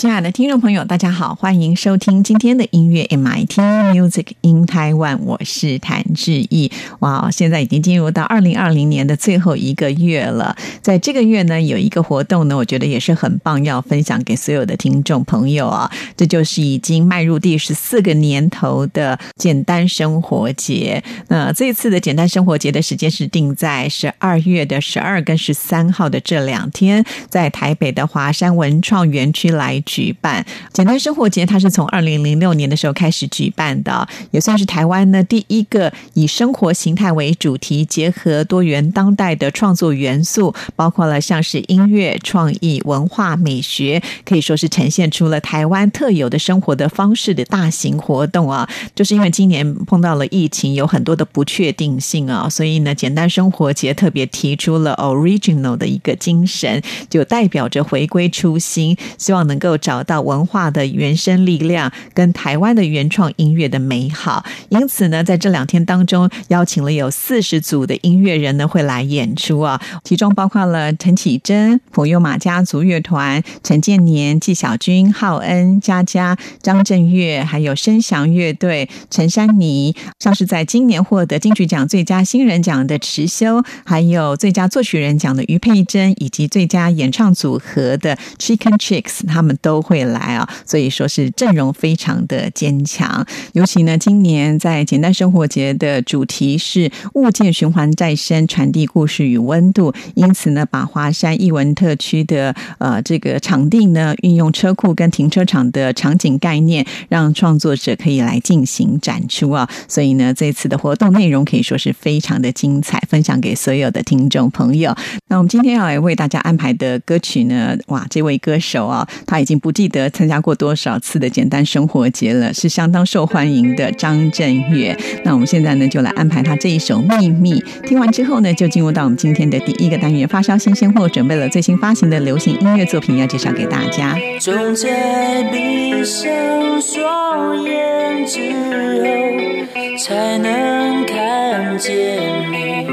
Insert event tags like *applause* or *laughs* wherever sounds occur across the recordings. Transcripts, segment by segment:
亲爱的听众朋友，大家好，欢迎收听今天的音乐 MIT Music in Taiwan，我是谭志毅。哇，现在已经进入到二零二零年的最后一个月了，在这个月呢，有一个活动呢，我觉得也是很棒，要分享给所有的听众朋友啊。这就是已经迈入第十四个年头的简单生活节。那这次的简单生活节的时间是定在十二月的十二跟十三号的这两天，在台北的华山文创园区来。举办简单生活节，它是从二零零六年的时候开始举办的，也算是台湾呢第一个以生活形态为主题，结合多元当代的创作元素，包括了像是音乐、创意、文化、美学，可以说是呈现出了台湾特有的生活的方式的大型活动啊。就是因为今年碰到了疫情，有很多的不确定性啊，所以呢，简单生活节特别提出了 original 的一个精神，就代表着回归初心，希望能够。找到文化的原生力量跟台湾的原创音乐的美好，因此呢，在这两天当中，邀请了有四十组的音乐人呢会来演出啊，其中包括了陈绮贞、普悠玛家族乐团、陈建年、纪晓君、浩恩、佳佳、张震岳，还有声响乐队、陈珊妮，像是在今年获得金曲奖最佳新人奖的池修，还有最佳作曲人奖的于佩珍，以及最佳演唱组合的 Chicken Chicks，他们都。都会来啊，所以说是阵容非常的坚强。尤其呢，今年在简单生活节的主题是物件循环再生，传递故事与温度。因此呢，把华山艺文特区的呃这个场地呢，运用车库跟停车场的场景概念，让创作者可以来进行展出啊。所以呢，这次的活动内容可以说是非常的精彩，分享给所有的听众朋友。那我们今天要来为大家安排的歌曲呢，哇，这位歌手啊，他已经。不记得参加过多少次的简单生活节了，是相当受欢迎的张震岳。那我们现在呢，就来安排他这一首《秘密》。听完之后呢，就进入到我们今天的第一个单元——发烧新鲜货，准备了最新发行的流行音乐作品要介绍给大家。总在闭上双眼之后，才能看见你。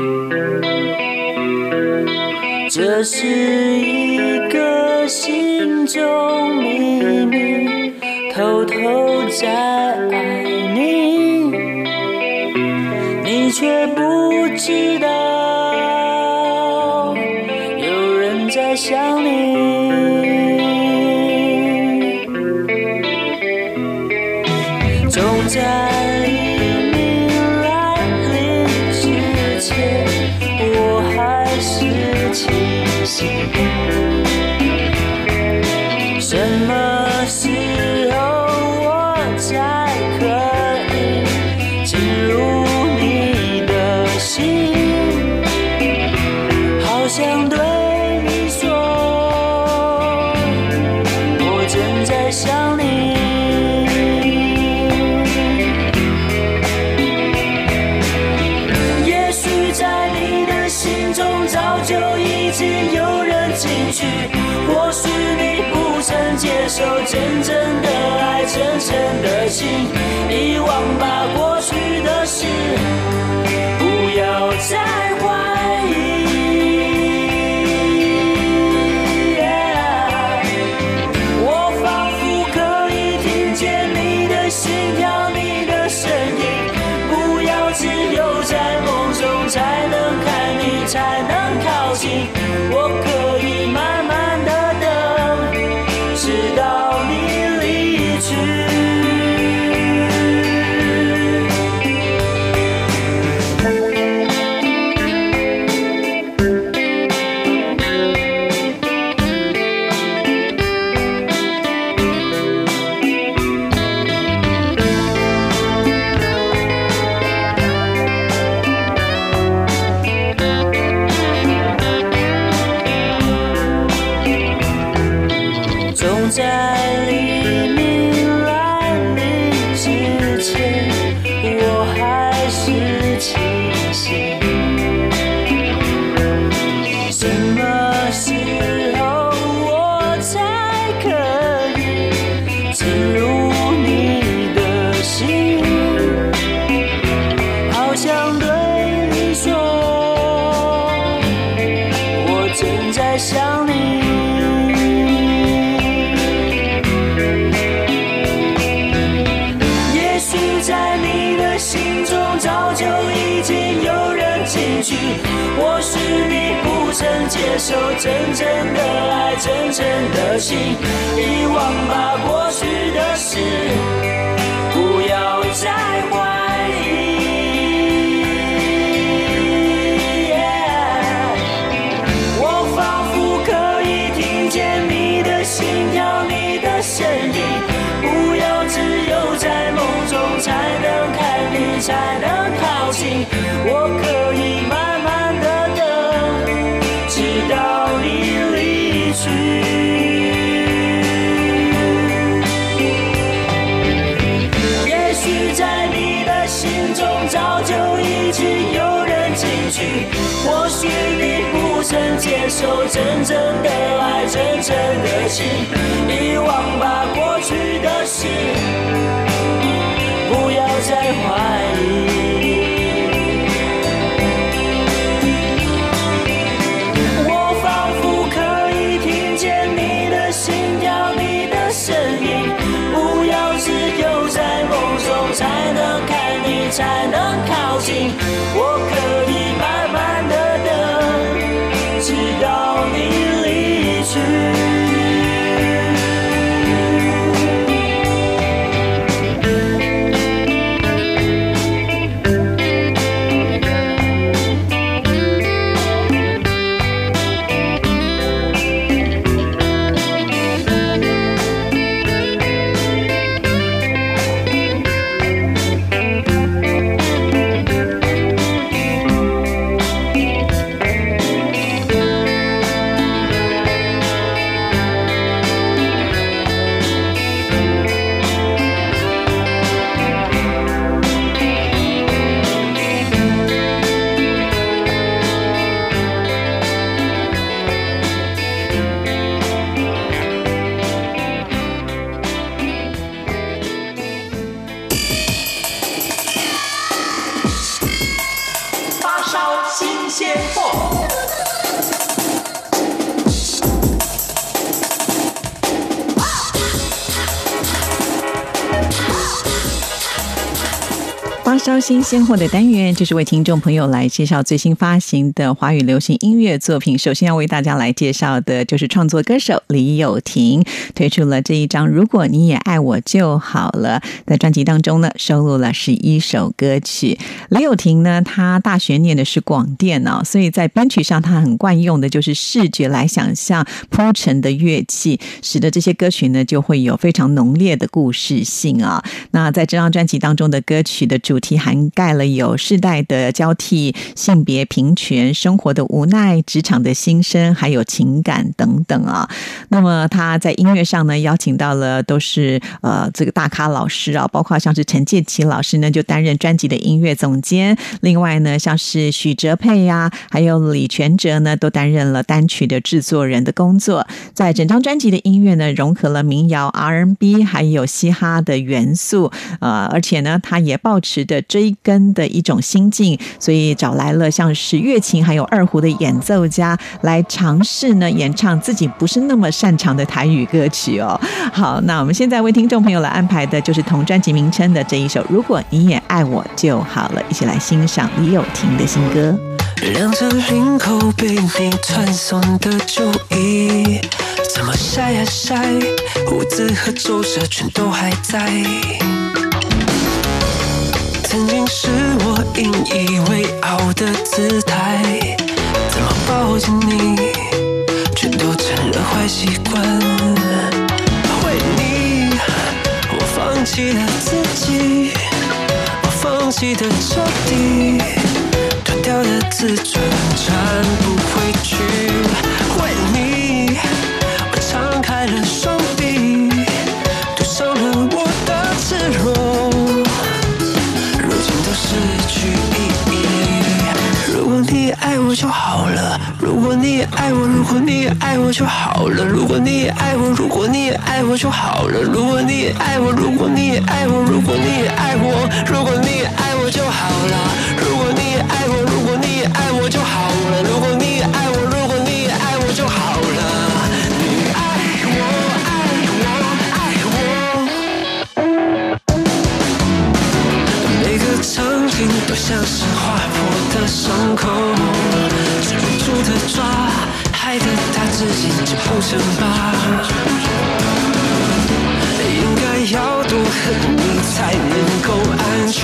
这是一个心中秘密，偷偷在爱你，你却不知真的爱，真诚的心，遗忘吧过去在想你。也许在你的心中早就已经有人进去，或许你不曾接受真正的爱，真正的心，遗忘吧过去的事，不要再怀你不曾接受真正的爱，真正的情，遗忘吧过去的事，不要再怀疑。我仿佛可以听见你的心跳，你的声音。不要只有在梦中才能看你，才能靠近。我新鲜货的单元，就是为听众朋友来介绍最新发行的华语流行音乐作品。首先要为大家来介绍的就是创作歌手李友廷推出了这一张《如果你也爱我就好了》。在专辑当中呢，收录了十一首歌曲。李友廷呢，他大学念的是广电哦，所以在编曲上他很惯用的就是视觉来想象铺陈的乐器，使得这些歌曲呢就会有非常浓烈的故事性啊。那在这张专辑当中的歌曲的主题涵盖了有世代的交替、性别平权、生活的无奈、职场的心声，还有情感等等啊。那么他在音乐上呢，邀请到了都是呃这个大咖老师啊，包括像是陈建奇老师呢，就担任专辑的音乐总监。另外呢，像是许哲佩呀、还有李全哲呢，都担任了单曲的制作人的工作。在整张专辑的音乐呢，融合了民谣、R&B 还有嘻哈的元素，呃，而且呢，他也保持着追根的一种心境，所以找来了像是乐琴还有二胡的演奏家来尝试呢演唱自己不是那么擅长的台语歌曲哦。好，那我们现在为听众朋友来安排的就是同专辑名称的这一首《如果你也爱我就好了》，一起来欣赏李友廷的新歌。两着领口被你传送的酒意，怎么晒呀晒，胡子和皱褶全都还在。曾经是我引以为傲的姿态，怎么抱紧你，却都成了坏习惯。为你，我放弃了自己，我放弃的彻底。断掉的自尊站不也爱我就好了，如果你也爱我，如果你也爱我就好了，如果你也爱我，如果你也爱我，如果你也爱我，如果你也爱我就好了，如果你也爱我，如果你也爱我就好了，如果你也爱我，如果你也爱我就好了，你爱我，爱我，爱我。每个场景都像是划破的伤口，止不住的抓，自己就不成疤。应该要多恨你才能够安全，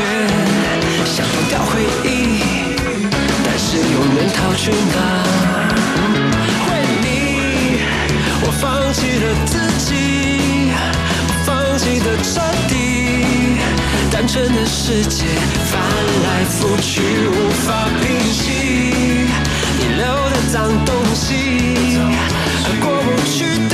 想放掉回忆，但是又能逃去哪？为你，我放弃了自己，我放弃的彻底，单纯的世界翻来覆去无法平息，你留的脏东西，过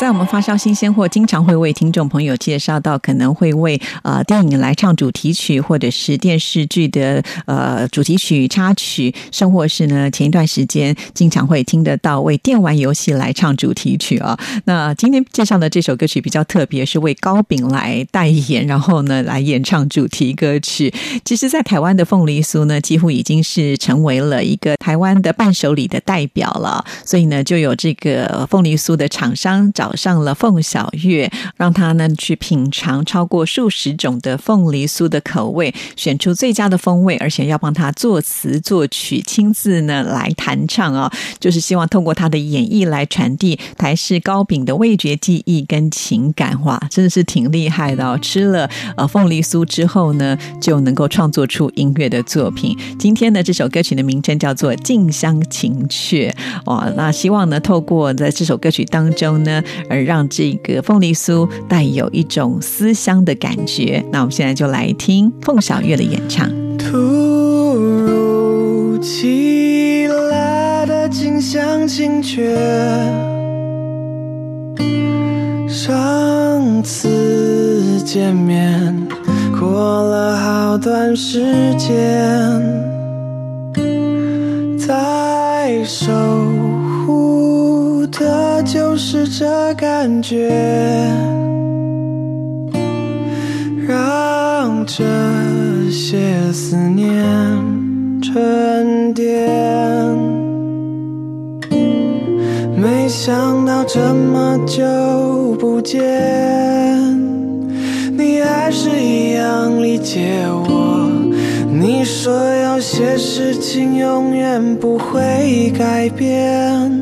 在我们发烧新鲜货，经常会为听众朋友介绍到，可能会为呃电影来唱主题曲，或者是电视剧的呃主题曲、插曲，甚或是呢前一段时间经常会听得到为电玩游戏来唱主题曲啊。那今天介绍的这首歌曲比较特别，是为高饼来代言，然后呢来演唱主题歌曲。其实，在台湾的凤梨酥呢，几乎已经是成为了一个台湾的伴手礼的代表了。所以呢，就有这个凤梨酥的厂商找上了凤小月，让他呢去品尝超过数十种的凤梨酥的口味，选出最佳的风味，而且要帮他作词作曲，亲自呢来弹唱啊、就是希望通过他的演绎来传递台式糕饼的味觉记忆跟情感。哇，真的是挺厉害的哦！吃了呃凤梨酥之后呢，就能够创作出音乐的作品。今天呢，这首歌曲的名称叫做《静香情怯》哇，那希望呢，透过在这首歌曲当中呢，而让这个凤梨酥带有一种思乡的感觉。那我们现在就来听凤小岳的演唱。突如其来的近乡情怯，上次见面过了好段时间，在守护的是这感觉。让这些思念沉淀。没想到这么久不见，你还是一样理解我。你说有些事情永远不会改变。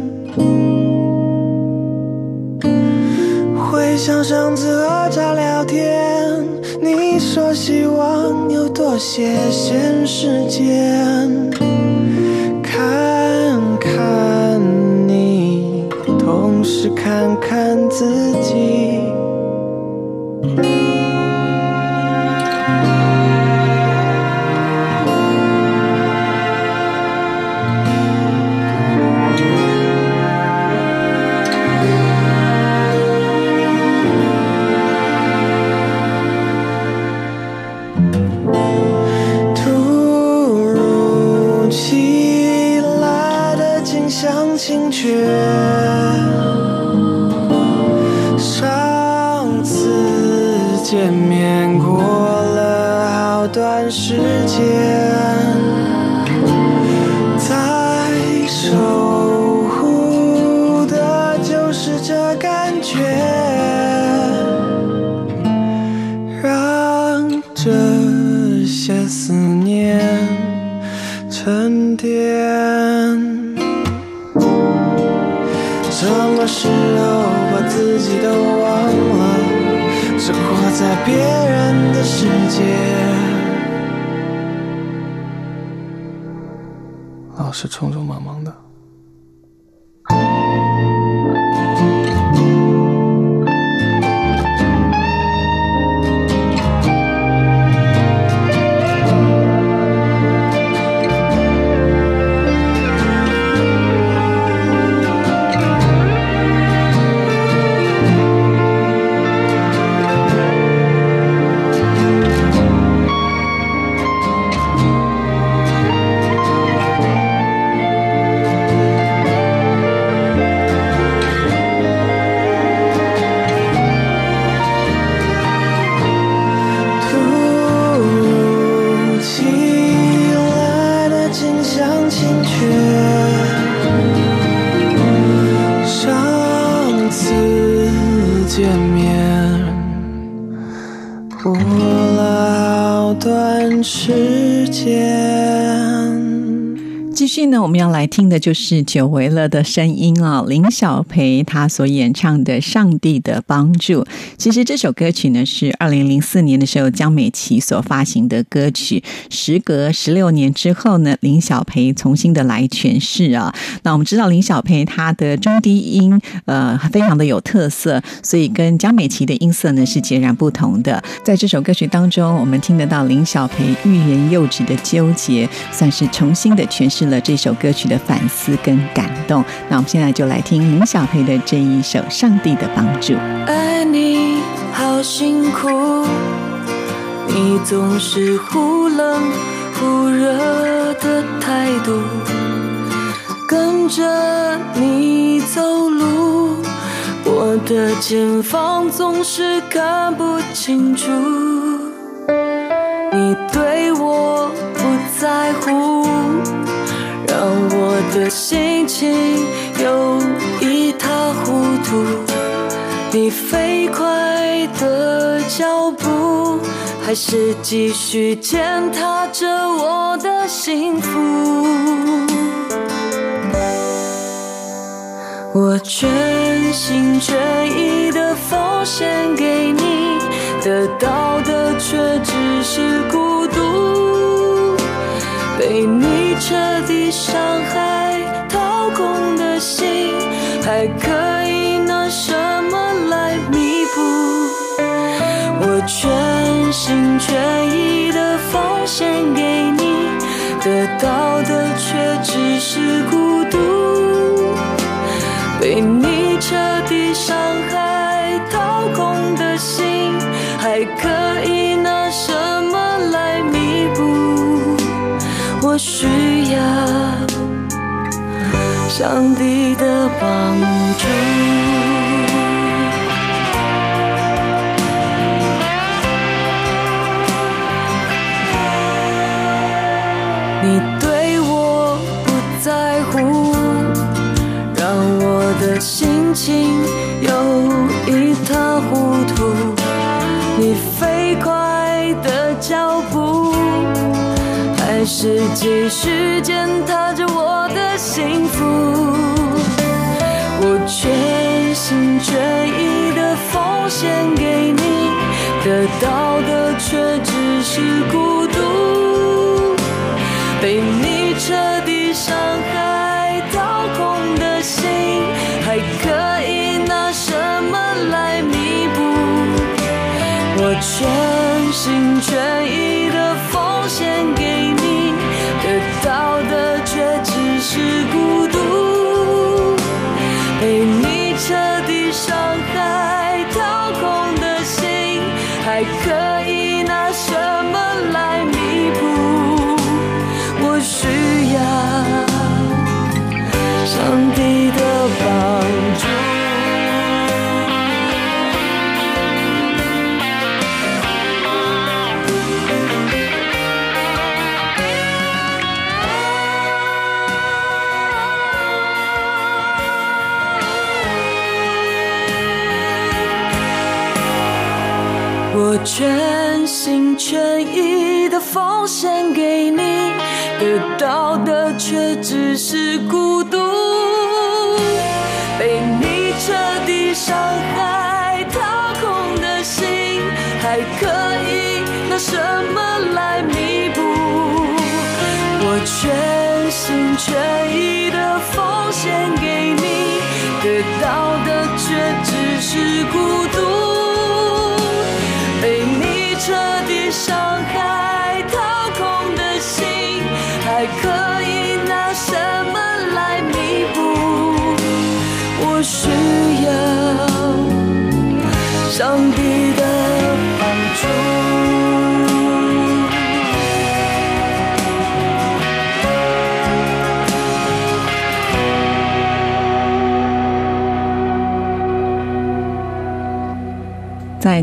像上次喝茶聊天，你说希望有多些闲时间，看看你，同时看看自己。是是匆匆忙忙世界。续呢，我们要来听的就是久违了的声音啊，林小培他所演唱的《上帝的帮助》。其实这首歌曲呢是二零零四年的时候江美琪所发行的歌曲，时隔十六年之后呢，林小培重新的来诠释啊。那我们知道林小培他的中低音呃非常的有特色，所以跟江美琪的音色呢是截然不同的。在这首歌曲当中，我们听得到林小培欲言又止的纠结，算是重新的诠释了这首歌曲的反思跟感动。那我们现在就来听林小培的这一首《上帝的帮助》。爱你好辛苦，你总是忽冷忽热的态度，跟着你走路，我的前方总是看不清楚。你对我不在乎，让我的心情有一塌糊涂。你飞快的脚步，还是继续践踏着我的幸福？我全心全意的奉献给你，得到的却只是孤独。被你彻底伤害、掏空的心，还可以拿什么来弥补？我全心全意的奉献给你，得到的却只是孤独。被你彻底伤害、掏空的心，还可以拿什么？需要上帝的帮助。是继续践踏着我的幸福。我全心全意的奉献给你，得到的却只是孤独。被你彻底伤害、掏空的心，还可以拿什么来弥补？我全心全意的奉献全心全意的奉献给你，得到的却只是孤独。被你彻底伤害、掏空的心，还可以拿什么来弥补？我全心全意的奉献给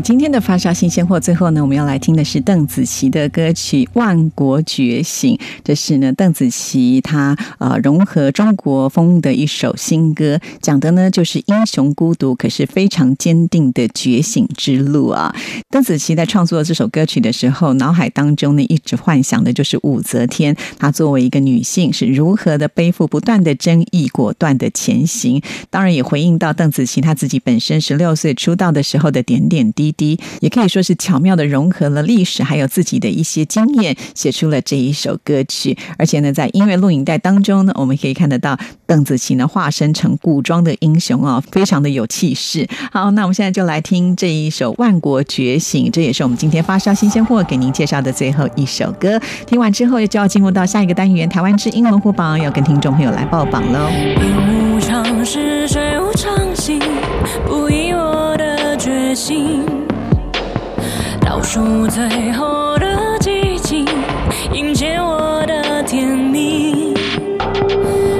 今天的发烧新鲜货，最后呢，我们要来听的是邓紫棋的歌曲《万国觉醒》。这是呢，邓紫棋她呃融合中国风的一首新歌，讲的呢就是英雄孤独，可是非常坚定的觉醒之路啊。邓紫棋在创作这首歌曲的时候，脑海当中呢一直幻想的就是武则天，她作为一个女性是如何的背负不断的争议，果断的前行。当然也回应到邓紫棋她自己本身十六岁出道的时候的点点滴滴滴，也可以说是巧妙的融合了历史还有自己的一些经验，写出了这一首歌曲。而且呢，在音乐录影带当中呢，我们可以看得到邓紫棋呢化身成古装的英雄啊，非常的有气势。好，那我们现在就来听这一首《万国觉醒》，这也是我们今天发烧新鲜货给您介绍的最后一首歌。听完之后，就要进入到下一个单元——台湾之音龙虎榜，要跟听众朋友来报榜喽。常是水无常心，不以我的决心，倒数最后的寂静，迎接我的天明。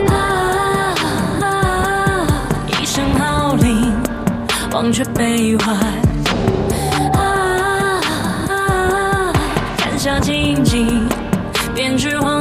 啊啊！一声号令，忘却悲欢。啊啊！看下荆棘，编织往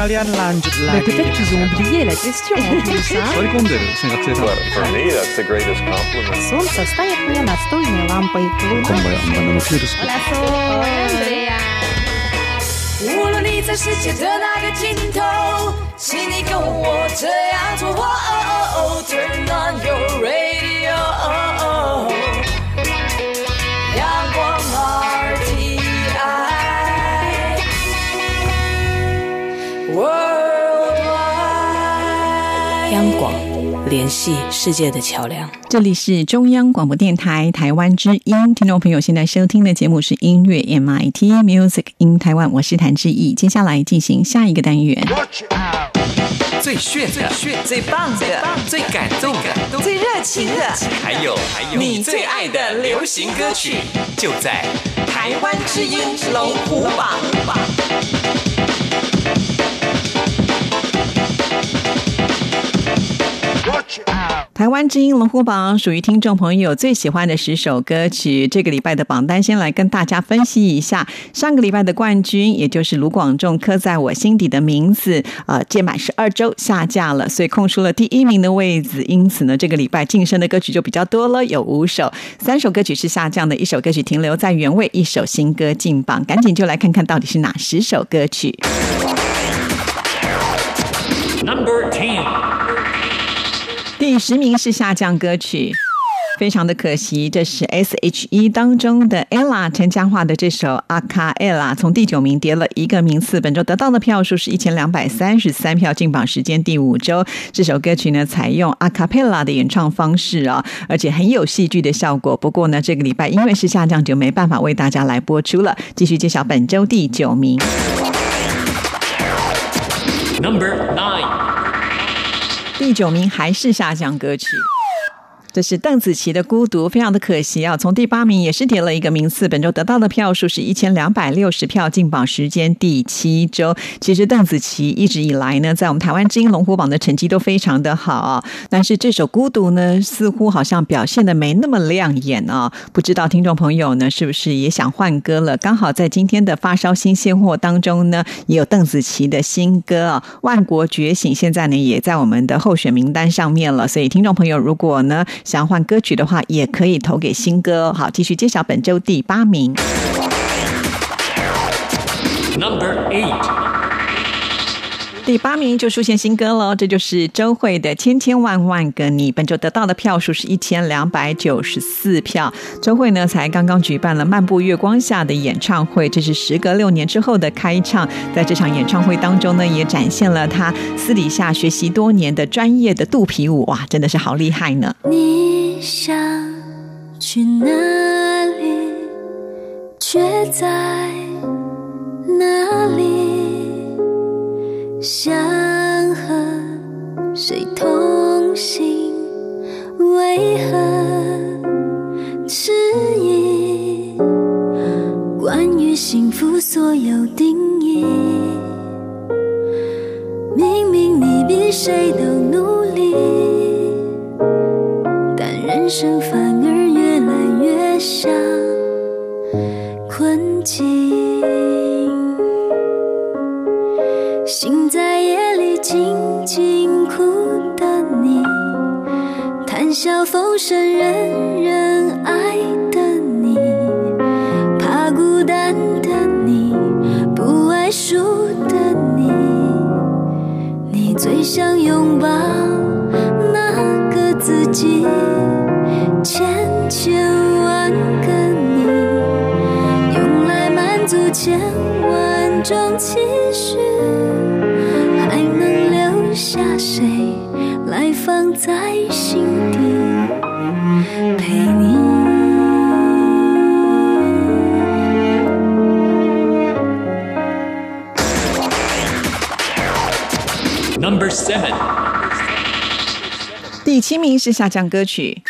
mendengar sekalian lanjut Mais lagi. peut-être qu'ils ont oublié la question en plus, hein *laughs* 乗り込んでる生活生産 For me, that's the greatest compliment. Солнце станет мне настольной лампой. こんばんは、マナのキュールス。无论你在世界的哪个尽头，请你跟我这样做。哦哦哦 Turn on your radio， 央广，联系世界的桥梁。这里是中央广播电台台湾之音，听众朋友现在收听的节目是音乐 MIT Music in Taiwan，我是谭志毅。接下来进行下一个单元，最炫的、炫最棒的、最感动的、最热情的，还有还有你最爱的流行歌曲，就在台湾之音龙虎榜。台湾之音龙虎榜属于听众朋友最喜欢的十首歌曲。这个礼拜的榜单，先来跟大家分析一下。上个礼拜的冠军，也就是卢广仲刻在我心底的名字，呃，届满十二周下架了，所以空出了第一名的位置。因此呢，这个礼拜晋升的歌曲就比较多了，有五首，三首歌曲是下降的，一首歌曲停留在原位，一首新歌进榜。赶紧就来看看到底是哪十首歌曲。Number Ten，第十名是下降歌曲。非常的可惜，这是 S.H.E 当中的 ella 陈嘉桦的这首《阿卡 ella》从第九名跌了一个名次，本周得到的票数是一千两百三十三票，进榜时间第五周。这首歌曲呢，采用阿卡贝拉的演唱方式啊，而且很有戏剧的效果。不过呢，这个礼拜因为是下降，就没办法为大家来播出了。继续揭晓本周第九名。Number Nine，第九名还是下降歌曲。这是邓紫棋的《孤独》，非常的可惜啊！从第八名也是跌了一个名次，本周得到的票数是一千两百六十票，进榜时间第七周。其实邓紫棋一直以来呢，在我们台湾之音龙虎榜的成绩都非常的好啊，但是这首《孤独》呢，似乎好像表现的没那么亮眼啊。不知道听众朋友呢，是不是也想换歌了？刚好在今天的发烧新现货当中呢，也有邓紫棋的新歌啊，《万国觉醒》，现在呢也在我们的候选名单上面了。所以听众朋友，如果呢想要换歌曲的话，也可以投给新歌。好，继续揭晓本周第八名。Number Eight，第八名就出现新歌喽，这就是周蕙的《千千万万个你》。本周得到的票数是一千两百九十四票。周蕙呢，才刚刚举办了《漫步月光下》的演唱会，这是时隔六年之后的开唱。在这场演唱会当中呢，也展现了她私底下学习多年的专业的肚皮舞，哇，真的是好厉害呢！你想去哪里，却在哪里？想和谁同行，为何迟疑？关于幸福所有定义，明明你比谁都努力。但人生反而越来越像困境。笑风声人人爱的你，怕孤单的你，不爱输的你，你最想拥抱那个自己，千千万个你，用来满足千万种期许，还能留下谁来放在心第七名是下降歌曲。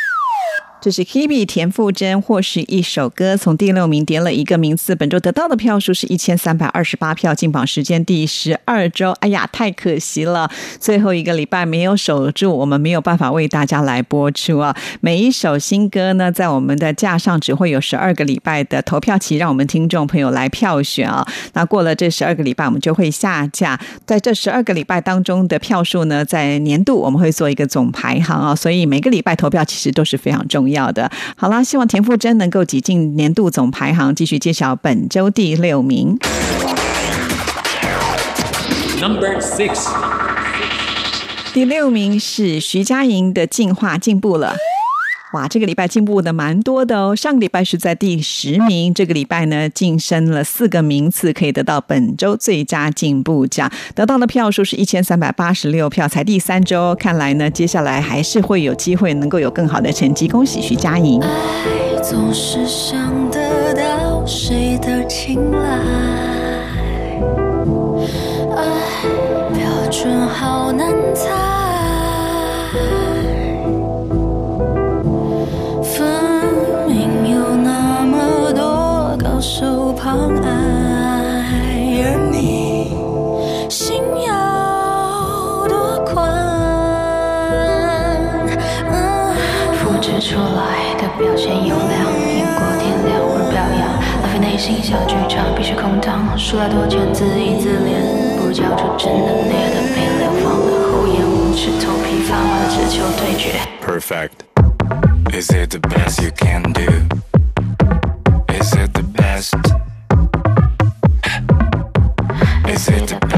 这是 Hebe 田馥甄或是一首歌，从第六名跌了一个名次。本周得到的票数是一千三百二十八票，进榜时间第十二周。哎呀，太可惜了，最后一个礼拜没有守住，我们没有办法为大家来播出啊。每一首新歌呢，在我们的架上只会有十二个礼拜的投票期，让我们听众朋友来票选啊。那过了这十二个礼拜，我们就会下架。在这十二个礼拜当中的票数呢，在年度我们会做一个总排行啊。所以每个礼拜投票其实都是非常重要。要的，好啦，希望田馥甄能够挤进年度总排行，继续揭晓本周第六名。Number six，第六名是徐佳莹的《进化》进步了。哇，这个礼拜进步的蛮多的哦。上个礼拜是在第十名，这个礼拜呢晋升了四个名次，可以得到本周最佳进步奖。得到的票数是一千三百八十六票，才第三周，看来呢接下来还是会有机会能够有更好的成绩。恭喜徐佳莹！爱总是想得到谁的青睐，爱标准好难猜，旁爱，而你心有多宽？嗯复制出来的表现优良，赢过天亮而表扬，浪费内心小剧场必须空荡，输来多钱自娱自怜，不如交出真的烈的被流放的厚颜无耻，头皮发麻的只求对决。Perfect. Is it the best you can do? Is it the best?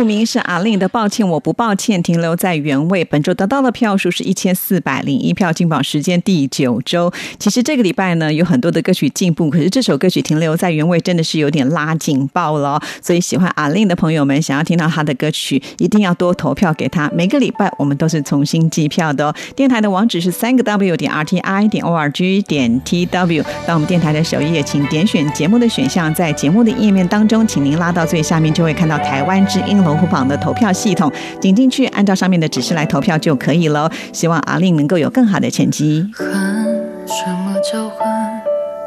五名是阿令的《抱歉我不抱歉》，停留在原位。本周得到的票数是一千四百零一票，进榜时间第九周。其实这个礼拜呢，有很多的歌曲进步，可是这首歌曲停留在原位，真的是有点拉警报了。所以喜欢阿令的朋友们，想要听到他的歌曲，一定要多投票给他。每个礼拜我们都是重新计票的哦。电台的网址是三个 W 点 R T I 点 O R G 点 T W。到我们电台的首页，请点选节目的选项，在节目的页面当中，请您拉到最下面，就会看到台湾之音龙虎榜的投票系统，点进去，按照上面的指示来投票就可以了。希望阿令能够有更好的成绩。恨什么叫恨？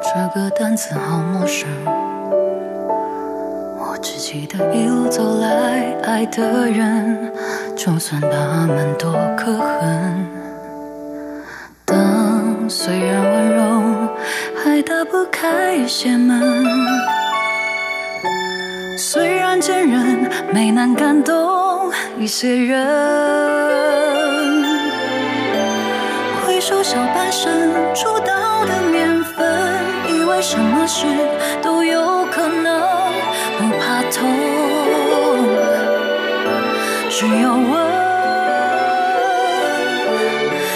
这个单词好陌生。我只记得一路走来，爱的人，就算他们多可恨，灯虽然温柔，还打不开一些门。虽人，没能感动一些人。回首小半生出道的年份，以为什么事都有可能，不怕痛，只要问。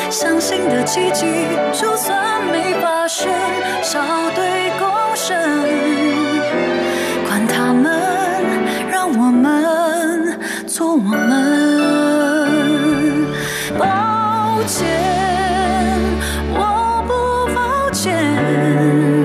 相信的奇迹，就算没发生，笑对共生。管他们，我们做我们。抱歉，我不抱歉。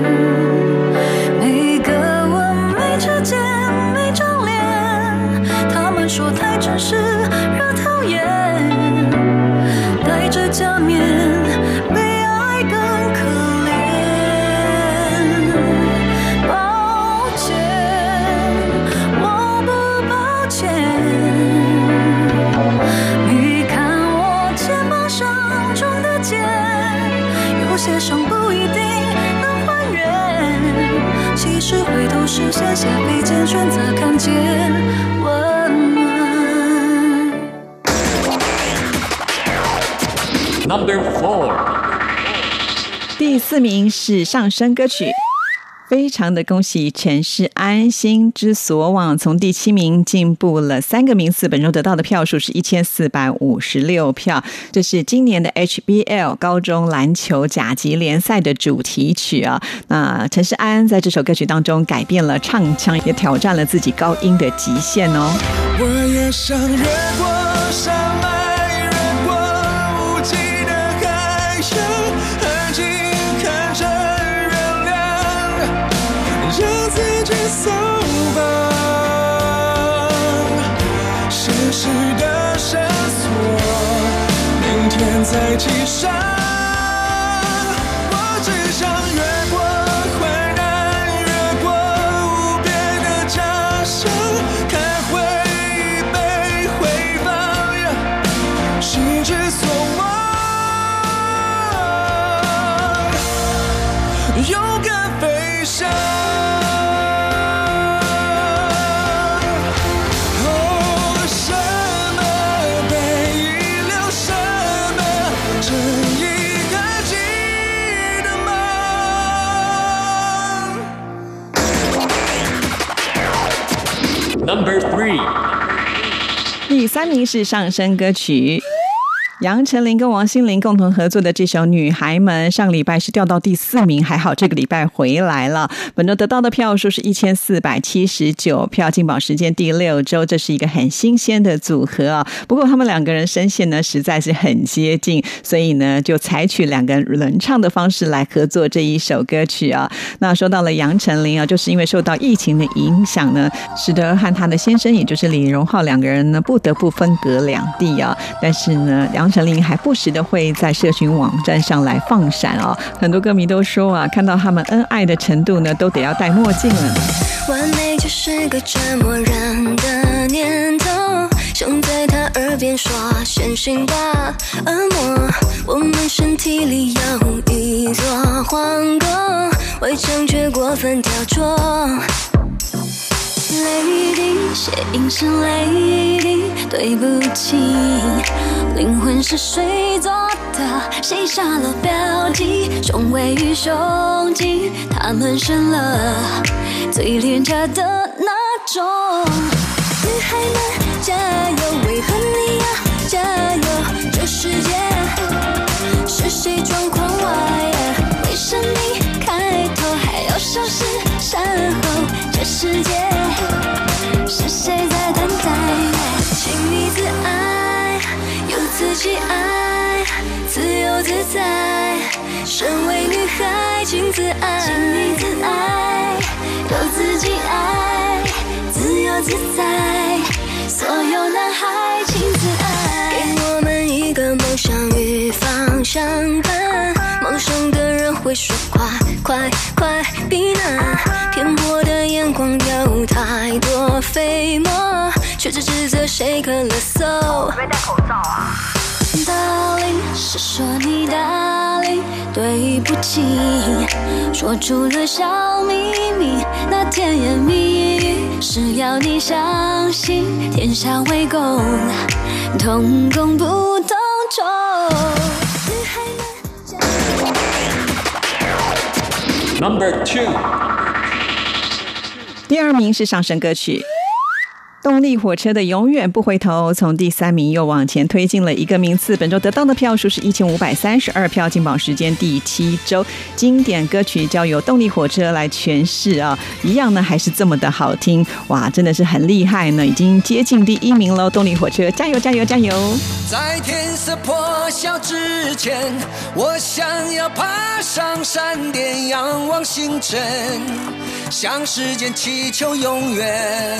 有些伤不一定能还原。其实回头时写下飞剑，选择看见温暖。Number four，第四名是上升歌曲。非常的恭喜陈世安，心之所往从第七名进步了三个名次，本周得到的票数是一千四百五十六票。这是今年的 HBL 高中篮球甲级联赛的主题曲啊。那陈世安在这首歌曲当中改变了唱腔，也挑战了自己高音的极限哦。我也想越过山脉，越过无际的海洋，在青山三名是上升歌曲。杨丞琳跟王心凌共同合作的这首《女孩们》，上礼拜是掉到第四名，还好这个礼拜回来了。本周得到的票数是一千四百七十九票，进榜时间第六周，这是一个很新鲜的组合啊。不过他们两个人声线呢实在是很接近，所以呢就采取两个人轮唱的方式来合作这一首歌曲啊。那说到了杨丞琳啊，就是因为受到疫情的影响呢，使得和她的先生，也就是李荣浩两个人呢不得不分隔两地啊。但是呢，杨丞琳还不时的会在社群网站上来放闪哦。很多歌迷都说啊，看到他们恩爱的程度呢，都得要戴墨镜了。完美就是个折磨人的念头，想在他耳边说先行吧，恶魔。我们身体里有一座皇宫，围墙却过分雕琢。泪滴，血印是泪滴，对不起，灵魂是谁做的？谁下了标记？雄伟与胸襟，他们生了最廉价的那种。女孩们自己爱，自由自在。身为女孩，请自爱，请你自爱，有自己爱，自由自在。所有男孩，请自爱，给我们一个梦想与方向盘。梦想的人会说快快快避难，偏颇的眼光有太多飞沫，却只指责谁咳了嗽。可不可以戴口罩啊？Darling，是说你 Darling，对不起，说出了小秘密，那甜言蜜语是要你相信，天下为公，同工不同酬。Number two，第二名是上升歌曲。动力火车的《永远不回头》从第三名又往前推进了一个名次，本周得到的票数是一千五百三十二票，进榜时间第七周。经典歌曲交由动力火车来诠释啊，一样呢还是这么的好听，哇，真的是很厉害呢，已经接近第一名喽！动力火车加油加油加油！在天色破晓之前，我想要爬上山巅，仰望星辰，向时间祈求永远。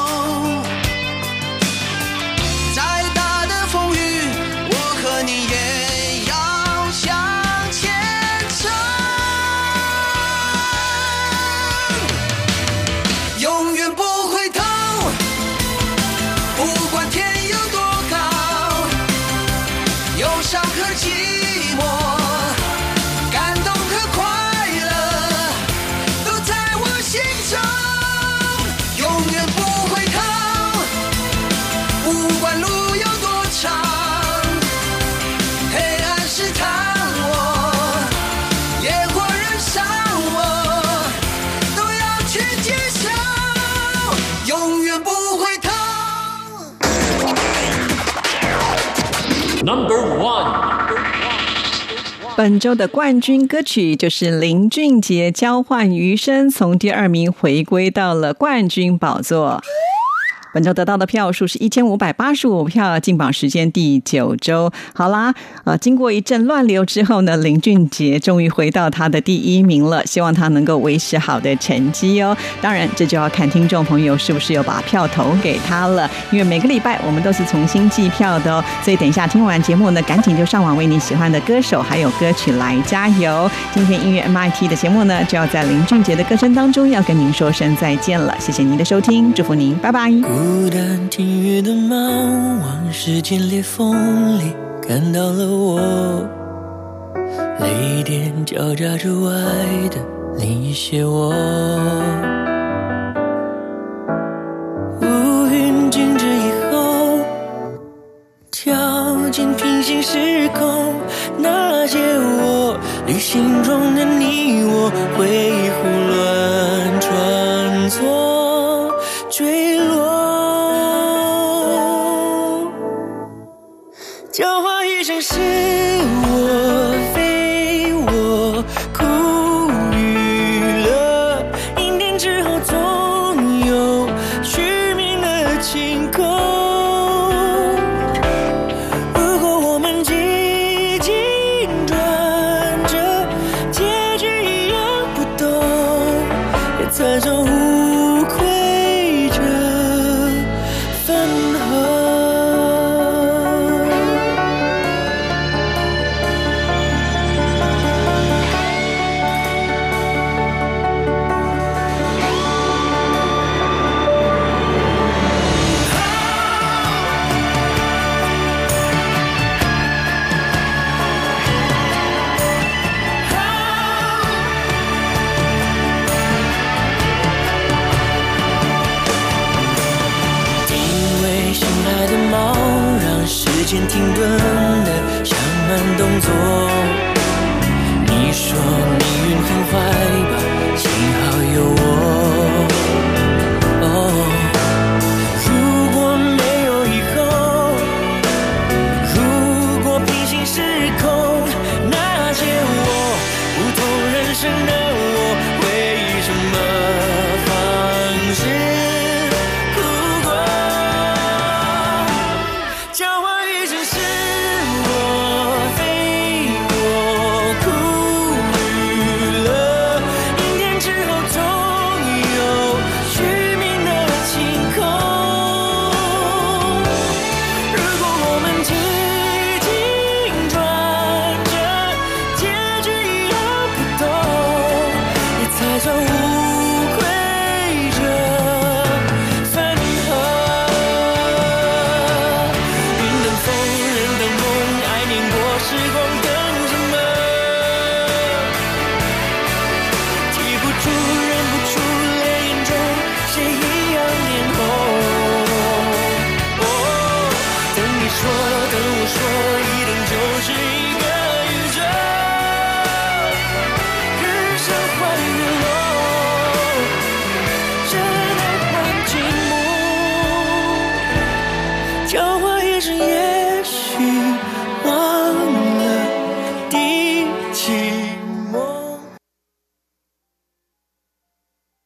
Number one。本周的冠军歌曲就是林俊杰交换余生，从第二名回归到了冠军宝座。本周得到的票数是一千五百八十五票，进榜时间第九周。好啦，呃，经过一阵乱流之后呢，林俊杰终于回到他的第一名了，希望他能够维持好的成绩哦。当然，这就要看听众朋友是不是有把票投给他了，因为每个礼拜我们都是重新计票的哦。所以等一下听完节目呢，赶紧就上网为你喜欢的歌手还有歌曲来加油。今天音乐 MIT 的节目呢，就要在林俊杰的歌声当中要跟您说声再见了。谢谢您的收听，祝福您，拜拜。孤单听雨的猫，往时间裂缝里看到了我，泪点交加之外的另一些我。乌云静止以后，跳进平行时空，那些我旅行中的你我，回忆胡乱穿梭，